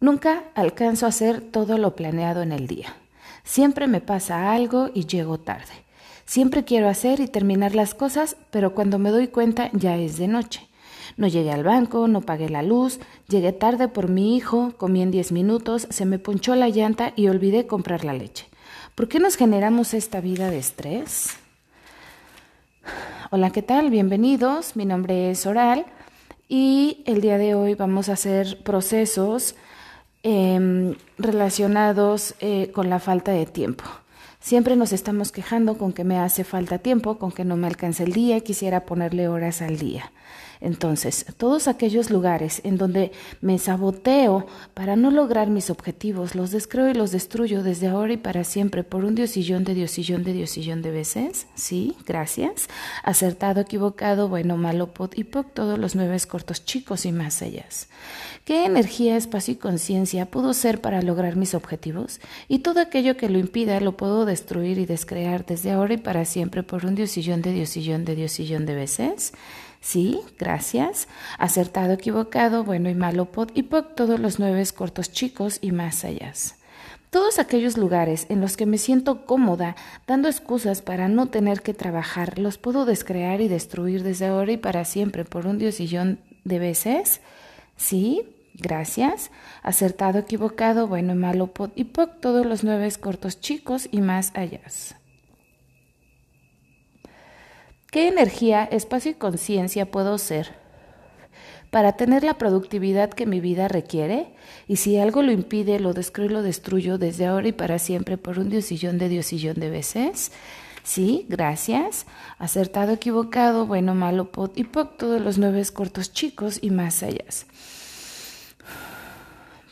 Nunca alcanzo a hacer todo lo planeado en el día. Siempre me pasa algo y llego tarde. Siempre quiero hacer y terminar las cosas, pero cuando me doy cuenta ya es de noche. No llegué al banco, no pagué la luz, llegué tarde por mi hijo, comí en diez minutos, se me ponchó la llanta y olvidé comprar la leche. ¿Por qué nos generamos esta vida de estrés? Hola, ¿qué tal? Bienvenidos. Mi nombre es Oral y el día de hoy vamos a hacer procesos Em, relacionados eh, con la falta de tiempo. Siempre nos estamos quejando con que me hace falta tiempo, con que no me alcanza el día, quisiera ponerle horas al día. Entonces, todos aquellos lugares en donde me saboteo para no lograr mis objetivos, los descreo y los destruyo desde ahora y para siempre por un diosillón de diosillón de diosillón de veces. Sí, gracias. Acertado, equivocado, bueno, malo, pot y poc, todos los nueve cortos chicos y más allá. ¿Qué energía, espacio y conciencia pudo ser para lograr mis objetivos? Y todo aquello que lo impida lo puedo destruir y descrear desde ahora y para siempre por un diosillón de diosillón de diosillón de veces. Sí, gracias. Acertado, equivocado, bueno y malo, pod y poc, todos los nueve cortos chicos y más allá. Todos aquellos lugares en los que me siento cómoda, dando excusas para no tener que trabajar, los puedo descrear y destruir desde ahora y para siempre por un diosillón de veces. Sí, gracias. Acertado, equivocado, bueno y malo, pod y poc, todos los nueve cortos chicos y más allá. ¿Qué energía, espacio y conciencia puedo ser para tener la productividad que mi vida requiere? Y si algo lo impide, lo y lo destruyo desde ahora y para siempre por un diosillón de diosillón de veces. Sí, gracias. Acertado, equivocado, bueno, malo, pot y poc, todos los nueve cortos chicos y más allá.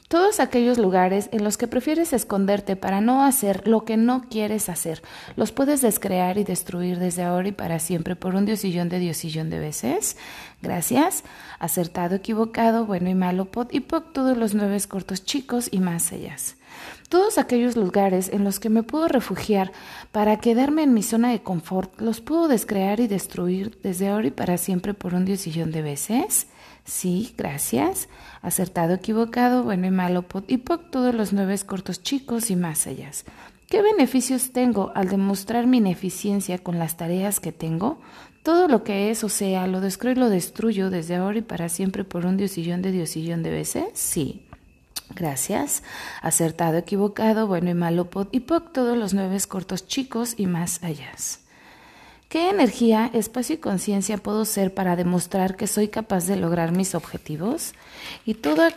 Todos aquellos lugares en los que prefieres esconderte para no hacer lo que no quieres hacer, los puedes descrear y destruir desde ahora y para siempre por un diosillón de diosillón de veces. Gracias. Acertado, equivocado, bueno y malo, pot y poc, todos los nueve cortos chicos y más allá. Todos aquellos lugares en los que me puedo refugiar para quedarme en mi zona de confort, los puedo descrear y destruir desde ahora y para siempre por un diosillón de veces. Sí, gracias. Acertado, equivocado, bueno y malo, y poc, todos los nueve cortos chicos y más allá. ¿Qué beneficios tengo al demostrar mi ineficiencia con las tareas que tengo? Todo lo que es o sea, lo descreo y lo destruyo desde ahora y para siempre por un diosillón de diosillón de veces. Sí. Gracias. Acertado, equivocado, bueno y malo, y poc, todos los nueve cortos chicos y más allá. ¿Qué energía, espacio y conciencia puedo ser para demostrar que soy capaz de lograr mis objetivos? Y todo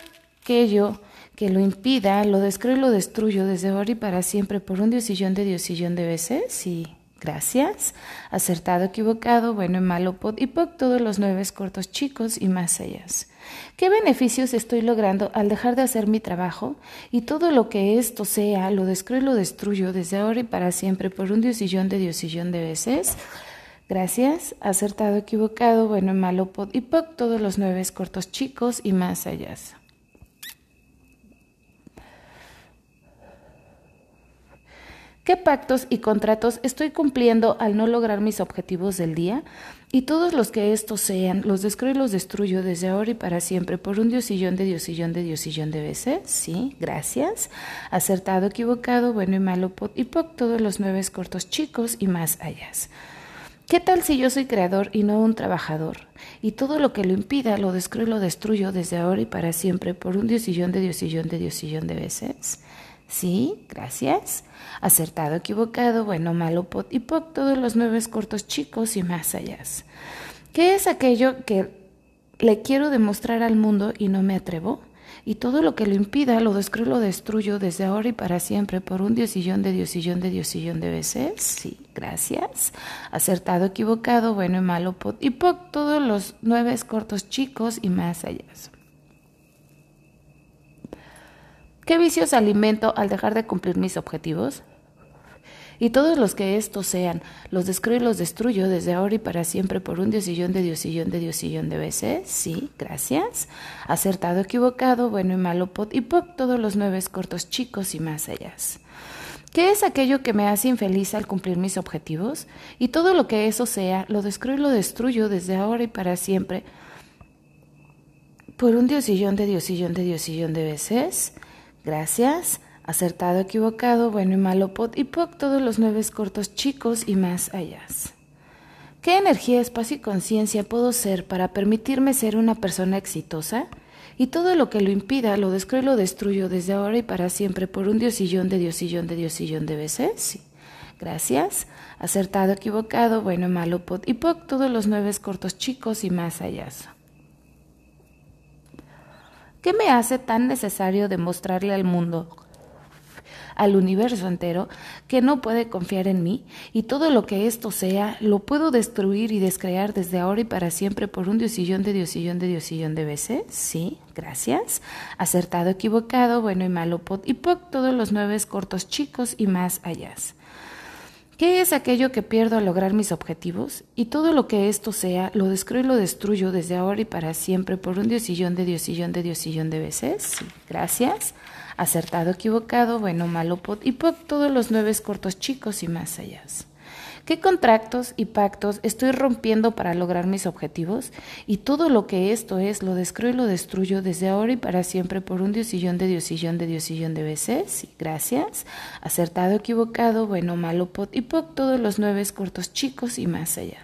aquello que lo impida, lo descreo y lo destruyo desde ahora y para siempre por un diosillón de diosillón de veces. Sí, gracias. Acertado, equivocado, bueno y malo, pod y poc, todos los nueve cortos chicos y más allá. ¿Qué beneficios estoy logrando al dejar de hacer mi trabajo? Y todo lo que esto sea, lo descreo y lo destruyo desde ahora y para siempre por un diosillón de diosillón de veces. Gracias, acertado, equivocado, bueno, malo, pod y poc, todos los nueve cortos chicos y más allá. ¿Qué pactos y contratos estoy cumpliendo al no lograr mis objetivos del día? Y todos los que estos sean, los descreo y los destruyo desde ahora y para siempre por un diosillón de diosillón de diosillón de veces. Sí, gracias. Acertado, equivocado, bueno y malo, y poc, todos los nueve cortos chicos y más allá. ¿Qué tal si yo soy creador y no un trabajador? Y todo lo que lo impida lo descreo y lo destruyo desde ahora y para siempre por un diosillón de diosillón de diosillón de veces. Sí, gracias. Acertado, equivocado, bueno, malo, pot y poc, todos los nueve cortos chicos y más allá. ¿Qué es aquello que le quiero demostrar al mundo y no me atrevo? y todo lo que lo impida lo descreo y lo destruyo desde ahora y para siempre por un diosillón de diosillón de diosillón de veces. Sí, gracias. Acertado, equivocado, bueno y malo, pot y poc, todos los nueve cortos chicos y más allá. ¿Qué vicios alimento al dejar de cumplir mis objetivos? Y todos los que estos sean, los descreo y los destruyo desde ahora y para siempre por un diosillón de diosillón de diosillón de veces. Sí, gracias. Acertado, equivocado, bueno y malo, pot y poc, todos los nueve cortos chicos y más allá. ¿Qué es aquello que me hace infeliz al cumplir mis objetivos? Y todo lo que eso sea, lo descreo y lo destruyo desde ahora y para siempre por un diosillón de diosillón de diosillón de veces. Gracias. Acertado, equivocado, bueno y malo, pot y poc, todos los nueve cortos chicos y más allá. ¿Qué energía, espacio y conciencia puedo ser para permitirme ser una persona exitosa? Y todo lo que lo impida lo descreo y lo destruyo desde ahora y para siempre por un diosillón de diosillón de diosillón de veces. Gracias. Acertado, equivocado, bueno, malo, pot y poc, todos los nueve cortos chicos y más allá. ¿Qué me hace tan necesario demostrarle al mundo, al universo entero, que no puede confiar en mí y todo lo que esto sea lo puedo destruir y descrear desde ahora y para siempre por un diosillón de diosillón de diosillón de veces? Sí, gracias. Acertado, equivocado, bueno y malo, pot y poc, todos los nueve cortos chicos y más allá. ¿Qué es aquello que pierdo al lograr mis objetivos? Y todo lo que esto sea, lo descreo y lo destruyo desde ahora y para siempre por un diosillón de diosillón de diosillón de veces. Gracias. Acertado, equivocado, bueno, malo, y poc, todos los nueve cortos chicos y más allá. ¿Qué contratos y pactos estoy rompiendo para lograr mis objetivos? Y todo lo que esto es, lo descreo y lo destruyo desde ahora y para siempre por un diosillón de diosillón de diosillón de veces. gracias. Acertado, equivocado, bueno, malo, pot y poc, todos los nueve cortos chicos y más allá.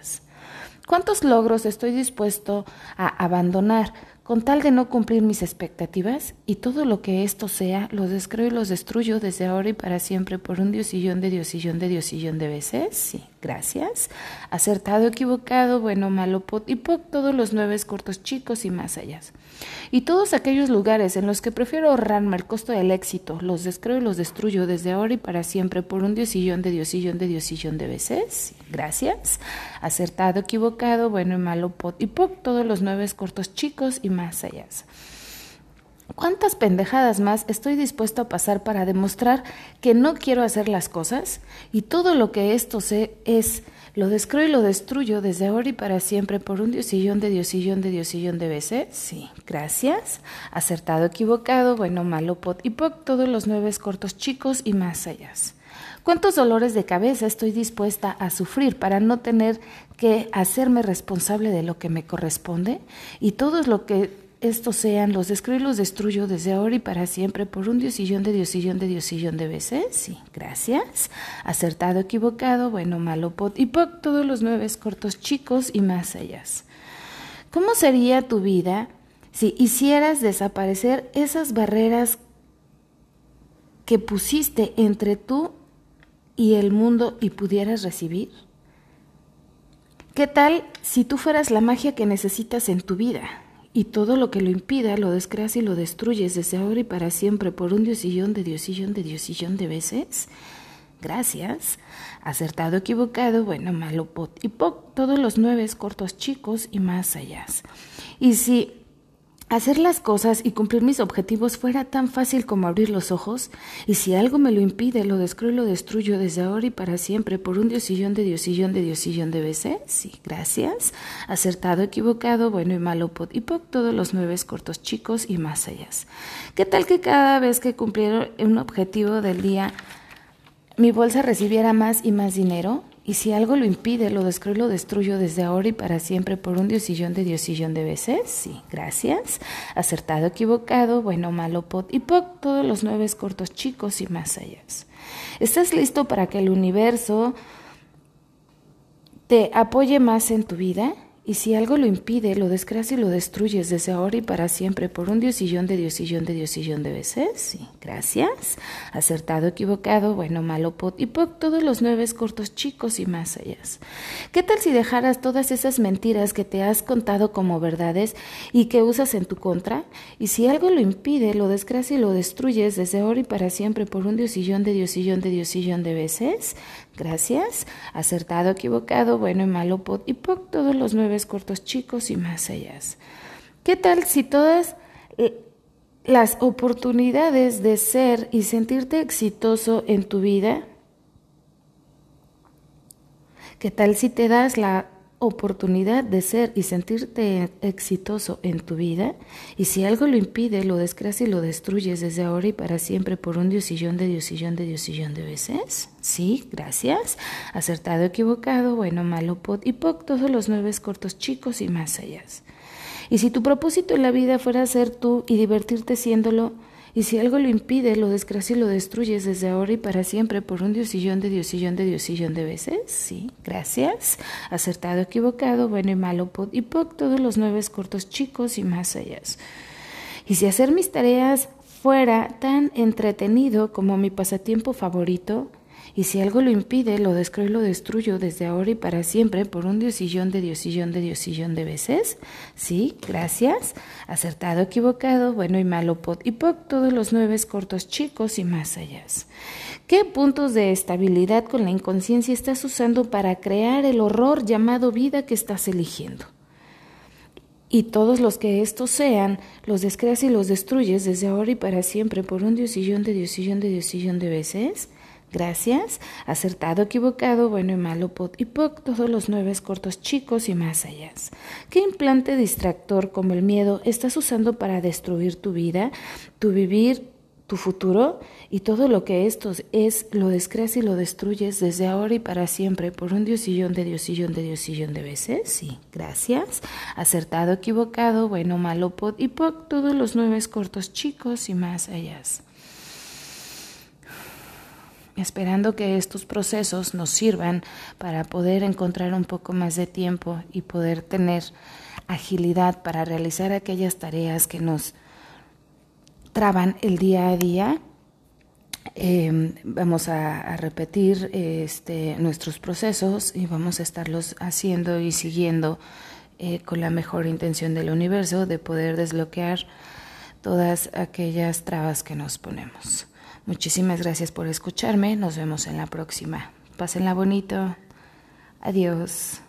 ¿Cuántos logros estoy dispuesto a abandonar con tal de no cumplir mis expectativas, y todo lo que esto sea, lo descreo y los destruyo desde ahora y para siempre por un diosillón de diosillón de diosillón de veces. Sí, gracias. Acertado, equivocado, bueno, malo, pot y poc, todos los nueve cortos chicos y más allá. Y todos aquellos lugares en los que prefiero ahorrarme el costo del éxito, los descreo y los destruyo desde ahora y para siempre por un diosillón de diosillón de diosillón de veces. Gracias. Acertado, equivocado, bueno y malo, pot y poc, todos los nueve cortos chicos y más allá. ¿Cuántas pendejadas más estoy dispuesto a pasar para demostrar que no quiero hacer las cosas? Y todo lo que esto sé es, lo descreo y lo destruyo desde ahora y para siempre por un diosillón de diosillón de diosillón de veces. Sí, gracias. Acertado, equivocado, bueno, malo, pot y poc, todos los nueve cortos chicos y más allá. ¿Cuántos dolores de cabeza estoy dispuesta a sufrir para no tener que hacerme responsable de lo que me corresponde? Y todo lo que estos sean, los descreo y los destruyo desde ahora y para siempre por un diosillón de diosillón de diosillón de veces. Sí, gracias. Acertado, equivocado, bueno, malo, pot y poc, todos los nueve cortos chicos y más allá. ¿Cómo sería tu vida si hicieras desaparecer esas barreras que pusiste entre tú y el mundo y pudieras recibir? ¿Qué tal si tú fueras la magia que necesitas en tu vida? Y todo lo que lo impida lo descreas y lo destruyes desde ahora y para siempre por un diosillón de diosillón de diosillón de veces. Gracias. Acertado, equivocado, bueno, malo, pot y poc, todos los nueve cortos chicos y más allá. Y si hacer las cosas y cumplir mis objetivos fuera tan fácil como abrir los ojos, y si algo me lo impide, lo descreo y lo destruyo desde ahora y para siempre por un diosillón de diosillón de diosillón de veces. Sí, gracias. Acertado, equivocado, bueno y malo, pot y poc, todos los nueve cortos chicos y más allá. ¿Qué tal que cada vez que cumpliera un objetivo del día, mi bolsa recibiera más y más dinero? Y si algo lo impide, lo descreo y lo destruyo desde ahora y para siempre por un diosillón de diosillón de veces. Sí, gracias. Acertado, equivocado, bueno, malo, pot y poc, todos los nueve cortos chicos y más allá. ¿Estás listo para que el universo te apoye más en tu vida? Y si algo lo impide, lo descreas y lo destruyes desde ahora y para siempre por un diosillón de diosillón de diosillón de veces. Gracias. Acertado, equivocado, bueno, malo, pot y poc, todos los nueve cortos chicos y más allá. ¿Qué tal si dejaras todas esas mentiras que te has contado como verdades y que usas en tu contra? Y si algo lo impide, lo descreas y lo destruyes desde ahora y para siempre por un diosillón de diosillón de diosillón de veces. Gracias. Acertado, equivocado, bueno y malo, pot y poc, todos los nueve cortos chicos y más allá. ¿Qué tal si todas las oportunidades de ser y sentirte exitoso en tu vida? ¿Qué tal si te das la oportunidad de ser y sentirte exitoso en tu vida, y si algo lo impide, lo descreas y lo destruyes desde ahora y para siempre por un diosillón de diosillón de diosillón de veces. Sí, gracias. Acertado, equivocado, bueno, malo, pot y poc, todos los nueve cortos chicos y más allá. Y si tu propósito en la vida fuera ser tú y divertirte siéndolo, y si algo lo impide, lo desgracia y lo destruyes desde ahora y para siempre por un diosillón de diosillón de diosillón de veces. Sí, gracias. Acertado, equivocado, bueno y malo, y poc, todos los nueve cortos chicos y más allá. Y si hacer mis tareas fuera tan entretenido como mi pasatiempo favorito, y si algo lo impide, lo descreo y lo destruyo desde ahora y para siempre por un diosillón de diosillón de diosillón de veces. Sí, gracias. Acertado, equivocado, bueno y malo, pot y todos los nueve cortos chicos y más allá. ¿Qué puntos de estabilidad con la inconsciencia estás usando para crear el horror llamado vida que estás eligiendo? Y todos los que estos sean, los descreas y los destruyes desde ahora y para siempre por un diosillón de diosillón de diosillón de veces. Gracias. Acertado, equivocado, bueno y malo, pot y poc, todos los nueve cortos chicos y más allá. ¿Qué implante distractor como el miedo estás usando para destruir tu vida, tu vivir, tu futuro? Y todo lo que esto es, lo descreas y lo destruyes desde ahora y para siempre por un diosillón de diosillón de diosillón de veces. Sí, gracias. Acertado, equivocado, bueno, malo, pot y poc, todos los nueve cortos chicos y más allá esperando que estos procesos nos sirvan para poder encontrar un poco más de tiempo y poder tener agilidad para realizar aquellas tareas que nos traban el día a día. Em, vamos a, repetir este, nuestros procesos y vamos a estarlos haciendo y siguiendo eh, con la mejor intención del universo de poder desbloquear todas aquellas trabas que nos ponemos. Muchísimas gracias por escucharme. Nos vemos en la próxima. Pásenla bonito. Adiós.